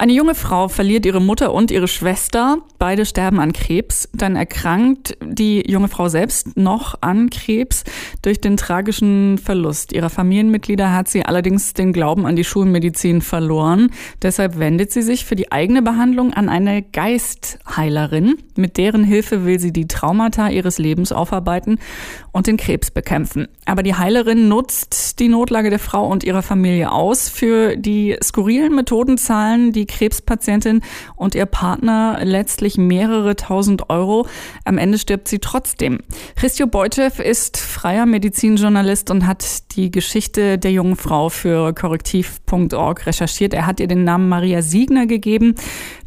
Eine junge Frau verliert ihre Mutter und ihre Schwester. Beide sterben an Krebs. Dann erkrankt die junge Frau selbst noch an Krebs. Durch den tragischen Verlust ihrer Familienmitglieder hat sie allerdings den Glauben an die Schulmedizin verloren. Deshalb wendet sie sich für die eigene Behandlung an eine Geistheilerin. Mit deren Hilfe will sie die Traumata ihres Lebens aufarbeiten und den Krebs bekämpfen. Aber die Heilerin nutzt die Notlage der Frau und ihrer Familie aus. Für die skurrilen Methoden zahlen die Krebspatientin und ihr Partner letztlich mehrere tausend Euro. Am Ende stirbt sie trotzdem. Christio Beutev ist freier Medizinjournalist und hat die Geschichte der jungen Frau für korrektiv.org recherchiert. Er hat ihr den Namen Maria Siegner gegeben,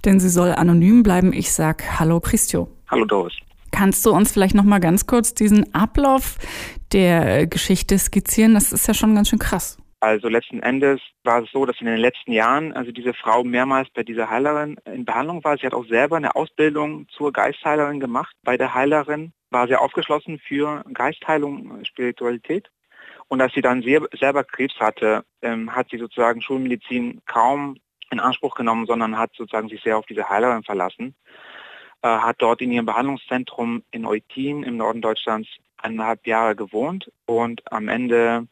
denn sie soll anonym bleiben. Ich sag Hallo Christio. Hallo Doris. Kannst du uns vielleicht noch mal ganz kurz diesen Ablauf der Geschichte skizzieren? Das ist ja schon ganz schön krass. Also letzten Endes war es so, dass in den letzten Jahren also diese Frau mehrmals bei dieser Heilerin in Behandlung war. Sie hat auch selber eine Ausbildung zur Geistheilerin gemacht. Bei der Heilerin war sie aufgeschlossen für Geistheilung, Spiritualität. Und als sie dann selber Krebs hatte, ähm, hat sie sozusagen Schulmedizin kaum in Anspruch genommen, sondern hat sozusagen sich sehr auf diese Heilerin verlassen. Äh, hat dort in ihrem Behandlungszentrum in Eutin im Norden Deutschlands eineinhalb Jahre gewohnt und am Ende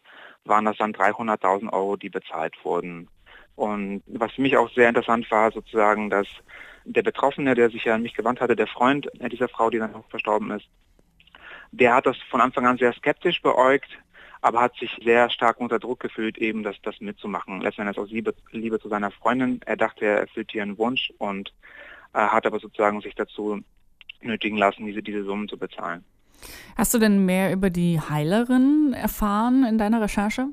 waren das dann 300.000 Euro, die bezahlt wurden. Und was für mich auch sehr interessant war, sozusagen, dass der Betroffene, der sich ja an mich gewandt hatte, der Freund dieser Frau, die dann auch verstorben ist, der hat das von Anfang an sehr skeptisch beäugt, aber hat sich sehr stark unter Druck gefühlt, eben das, das mitzumachen. Letztendlich aus Liebe, Liebe zu seiner Freundin. Er dachte, er erfüllt ihren Wunsch und äh, hat aber sozusagen sich dazu nötigen lassen, diese, diese Summen zu bezahlen. Hast du denn mehr über die Heilerin erfahren in deiner Recherche?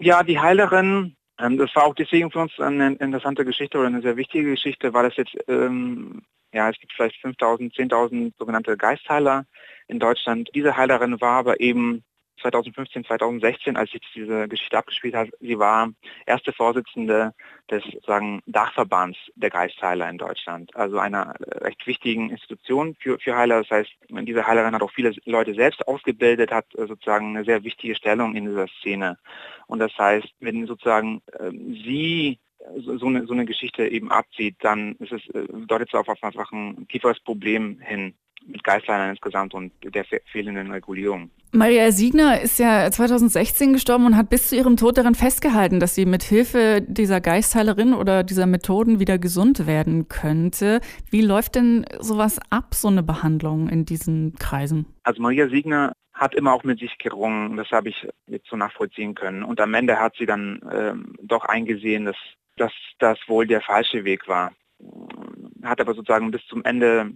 Ja, die Heilerin, ähm, das war auch deswegen für uns eine interessante Geschichte oder eine sehr wichtige Geschichte, weil es jetzt, ähm, ja, es gibt vielleicht 5.000, 10.000 sogenannte Geistheiler in Deutschland. Diese Heilerin war aber eben 2015, 2016, als sich diese Geschichte abgespielt hat, sie war erste Vorsitzende des sozusagen Dachverbands der Geistheiler in Deutschland, also einer recht wichtigen Institution für, für Heiler. Das heißt, diese Heilerin hat auch viele Leute selbst ausgebildet, hat sozusagen eine sehr wichtige Stellung in dieser Szene. Und das heißt, wenn sozusagen äh, sie so eine, so eine Geschichte eben abzieht, dann ist es, äh, deutet es auf einfach ein tieferes Problem hin mit Geistleitern insgesamt und der fehlenden Regulierung. Maria Siegner ist ja 2016 gestorben und hat bis zu ihrem Tod daran festgehalten, dass sie mit Hilfe dieser Geistheilerin oder dieser Methoden wieder gesund werden könnte. Wie läuft denn sowas ab, so eine Behandlung in diesen Kreisen? Also Maria Siegner hat immer auch mit sich gerungen, das habe ich jetzt so nachvollziehen können. Und am Ende hat sie dann ähm, doch eingesehen, dass, dass das wohl der falsche Weg war. Hat aber sozusagen bis zum Ende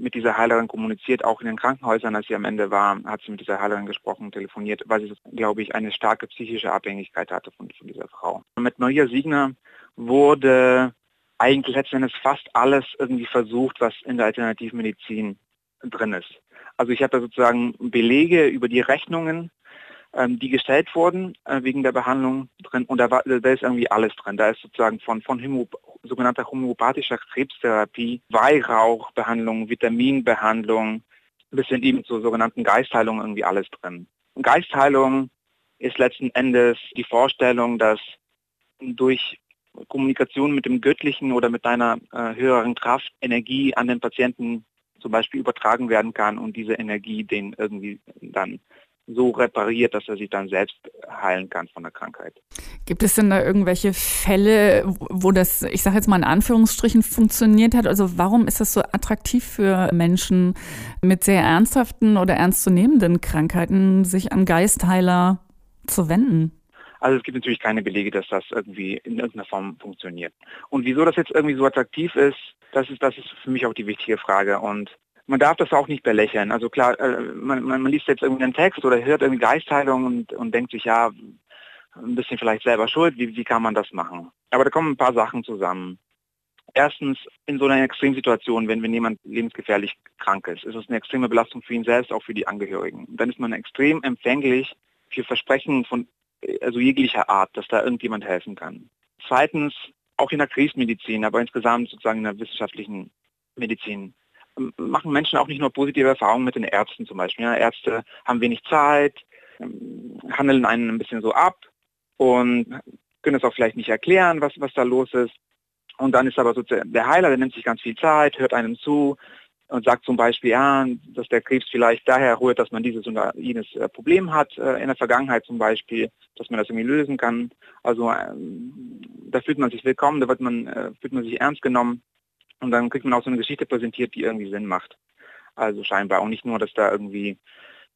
mit dieser Heilerin kommuniziert, auch in den Krankenhäusern, als sie am Ende war, hat sie mit dieser Heilerin gesprochen, telefoniert, weil sie, glaube ich, eine starke psychische Abhängigkeit hatte von, von dieser Frau. Mit Maria Siegner wurde eigentlich letztendlich fast alles irgendwie versucht, was in der Alternativmedizin drin ist. Also ich habe da sozusagen Belege über die Rechnungen, die gestellt wurden äh, wegen der Behandlung drin und da, war, da ist irgendwie alles drin. Da ist sozusagen von, von Homö sogenannter homöopathischer Krebstherapie, Weihrauchbehandlung, Vitaminbehandlung, bis hin eben zur sogenannten Geistheilung irgendwie alles drin. Geistheilung ist letzten Endes die Vorstellung, dass durch Kommunikation mit dem Göttlichen oder mit einer äh, höheren Kraft Energie an den Patienten zum Beispiel übertragen werden kann und diese Energie den irgendwie dann so repariert, dass er sich dann selbst heilen kann von der Krankheit. Gibt es denn da irgendwelche Fälle, wo das, ich sage jetzt mal in Anführungsstrichen, funktioniert hat? Also warum ist das so attraktiv für Menschen mit sehr ernsthaften oder ernstzunehmenden Krankheiten, sich an Geistheiler zu wenden? Also es gibt natürlich keine Belege, dass das irgendwie in irgendeiner Form funktioniert. Und wieso das jetzt irgendwie so attraktiv ist, das ist, das ist für mich auch die wichtige Frage. Und man darf das auch nicht belächeln. Also klar, äh, man, man, liest jetzt irgendeinen Text oder hört irgendwie Geistheilung und, und denkt sich, ja, ein bisschen vielleicht selber schuld, wie, wie kann man das machen? Aber da kommen ein paar Sachen zusammen. Erstens, in so einer Extremsituation, wenn, wenn jemand lebensgefährlich krank ist, ist es eine extreme Belastung für ihn selbst, auch für die Angehörigen. Dann ist man extrem empfänglich für Versprechen von also jeglicher Art, dass da irgendjemand helfen kann. Zweitens, auch in der Kriegsmedizin, aber insgesamt sozusagen in der wissenschaftlichen Medizin machen Menschen auch nicht nur positive Erfahrungen mit den Ärzten zum Beispiel. Ja, Ärzte haben wenig Zeit, ähm, handeln einen ein bisschen so ab und können es auch vielleicht nicht erklären, was, was da los ist. Und dann ist aber so der Heiler, der nimmt sich ganz viel Zeit, hört einem zu und sagt zum Beispiel, ja, dass der Krebs vielleicht daher rührt, dass man dieses oder jenes äh, Problem hat äh, in der Vergangenheit zum Beispiel, dass man das irgendwie lösen kann. Also ähm, da fühlt man sich willkommen, da wird man, äh, fühlt man sich ernst genommen und dann kriegt man auch so eine Geschichte präsentiert, die irgendwie Sinn macht. Also scheinbar auch nicht nur, dass da irgendwie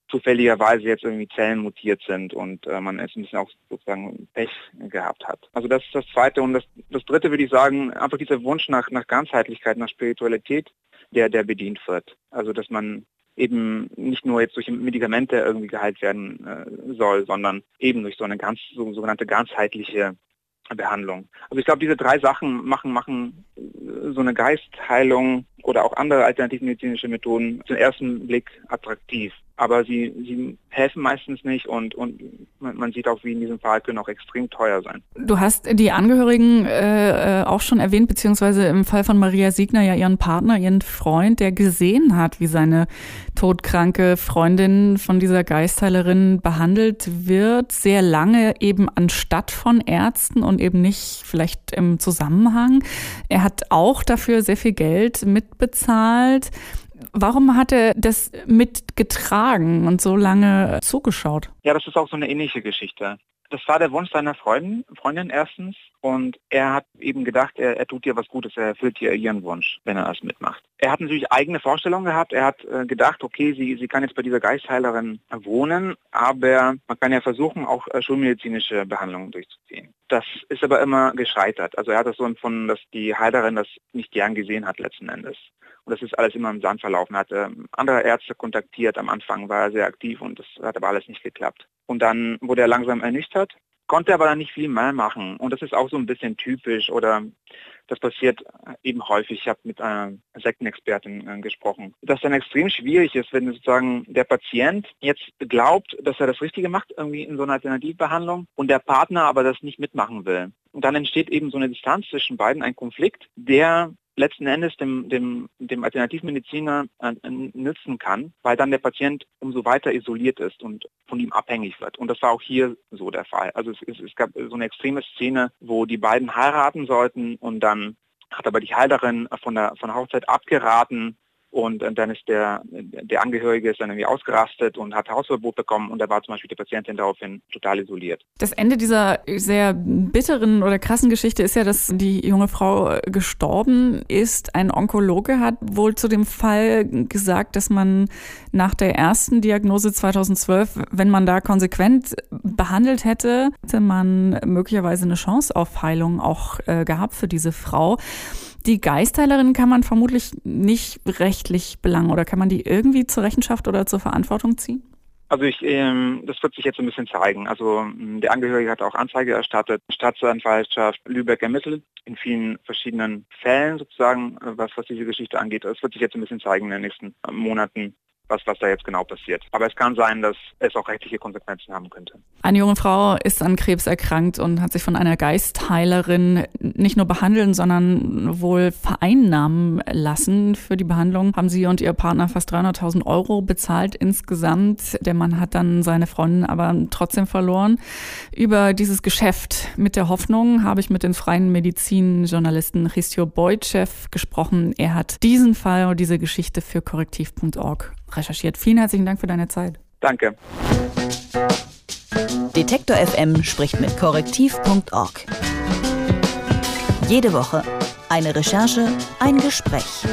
zufälligerweise jetzt irgendwie Zellen mutiert sind und äh, man es ein bisschen auch sozusagen Pech gehabt hat. Also das ist das Zweite. Und das, das Dritte würde ich sagen, einfach dieser Wunsch nach, nach Ganzheitlichkeit, nach Spiritualität, der, der bedient wird. Also dass man eben nicht nur jetzt durch Medikamente irgendwie geheilt werden äh, soll, sondern eben durch so eine ganz so, sogenannte ganzheitliche Behandlung. Also ich glaube, diese drei Sachen machen, machen so eine Geistheilung oder auch andere alternativmedizinische Methoden zum ersten Blick attraktiv aber sie, sie helfen meistens nicht und, und man sieht auch, wie in diesem Fall können auch extrem teuer sein. Du hast die Angehörigen äh, auch schon erwähnt, beziehungsweise im Fall von Maria Siegner ja ihren Partner, ihren Freund, der gesehen hat, wie seine todkranke Freundin von dieser Geistheilerin behandelt wird, sehr lange eben anstatt von Ärzten und eben nicht vielleicht im Zusammenhang. Er hat auch dafür sehr viel Geld mitbezahlt. Warum hat er das mitgetragen und so lange zugeschaut? Ja, das ist auch so eine ähnliche Geschichte. Das war der Wunsch seiner Freundin, Freundin erstens und er hat eben gedacht, er, er tut ihr was Gutes, er erfüllt ihr ihren Wunsch, wenn er das mitmacht. Er hat natürlich eigene Vorstellungen gehabt, er hat äh, gedacht, okay, sie, sie kann jetzt bei dieser Geistheilerin wohnen, aber man kann ja versuchen, auch äh, schulmedizinische Behandlungen durchzuziehen. Das ist aber immer gescheitert. Also er hat das so empfunden, dass die Heilerin das nicht gern gesehen hat letzten Endes. Und das ist alles immer im Sand verlaufen. Er hat ähm, andere Ärzte kontaktiert. Am Anfang war er sehr aktiv und das hat aber alles nicht geklappt. Und dann wurde er langsam ernüchtert, konnte aber dann nicht viel mehr machen. Und das ist auch so ein bisschen typisch oder das passiert eben häufig. Ich habe mit einer Sektenexpertin äh, gesprochen, dass dann extrem schwierig ist, wenn sozusagen der Patient jetzt glaubt, dass er das Richtige macht, irgendwie in so einer Alternativbehandlung und der Partner aber das nicht mitmachen will. Und dann entsteht eben so eine Distanz zwischen beiden, ein Konflikt, der letzten Endes dem, dem, dem Alternativmediziner äh, nützen kann, weil dann der Patient umso weiter isoliert ist und von ihm abhängig wird. Und das war auch hier so der Fall. Also es, es, es gab so eine extreme Szene, wo die beiden heiraten sollten und dann hat aber die Heilerin von der, von der Hochzeit abgeraten, und dann ist der, der Angehörige ist dann irgendwie ausgerastet und hat Hausverbot bekommen und da war zum Beispiel die Patientin daraufhin total isoliert. Das Ende dieser sehr bitteren oder krassen Geschichte ist ja, dass die junge Frau gestorben ist. Ein Onkologe hat wohl zu dem Fall gesagt, dass man nach der ersten Diagnose 2012, wenn man da konsequent behandelt hätte, hätte man möglicherweise eine Chance auf Heilung auch äh, gehabt für diese Frau. Die Geistheilerin kann man vermutlich nicht rechtlich belangen oder kann man die irgendwie zur Rechenschaft oder zur Verantwortung ziehen? Also ich, ähm, das wird sich jetzt ein bisschen zeigen. Also ähm, der Angehörige hat auch Anzeige erstattet, Staatsanwaltschaft Lübeck ermittelt, in vielen verschiedenen Fällen sozusagen, äh, was, was diese Geschichte angeht. Das wird sich jetzt ein bisschen zeigen in den nächsten Monaten, was, was da jetzt genau passiert. Aber es kann sein, dass es auch rechtliche Konsequenzen haben könnte. Eine junge Frau ist an Krebs erkrankt und hat sich von einer Geistheilerin nicht nur behandeln, sondern wohl vereinnahmen lassen. Für die Behandlung haben sie und ihr Partner fast 300.000 Euro bezahlt insgesamt. Der Mann hat dann seine Freundin aber trotzdem verloren. Über dieses Geschäft mit der Hoffnung habe ich mit dem freien Medizinjournalisten Christio Beutschew gesprochen. Er hat diesen Fall und diese Geschichte für korrektiv.org recherchiert. Vielen herzlichen Dank für deine Zeit. Danke. Detektor FM spricht mit korrektiv.org. Jede Woche eine Recherche, ein Gespräch.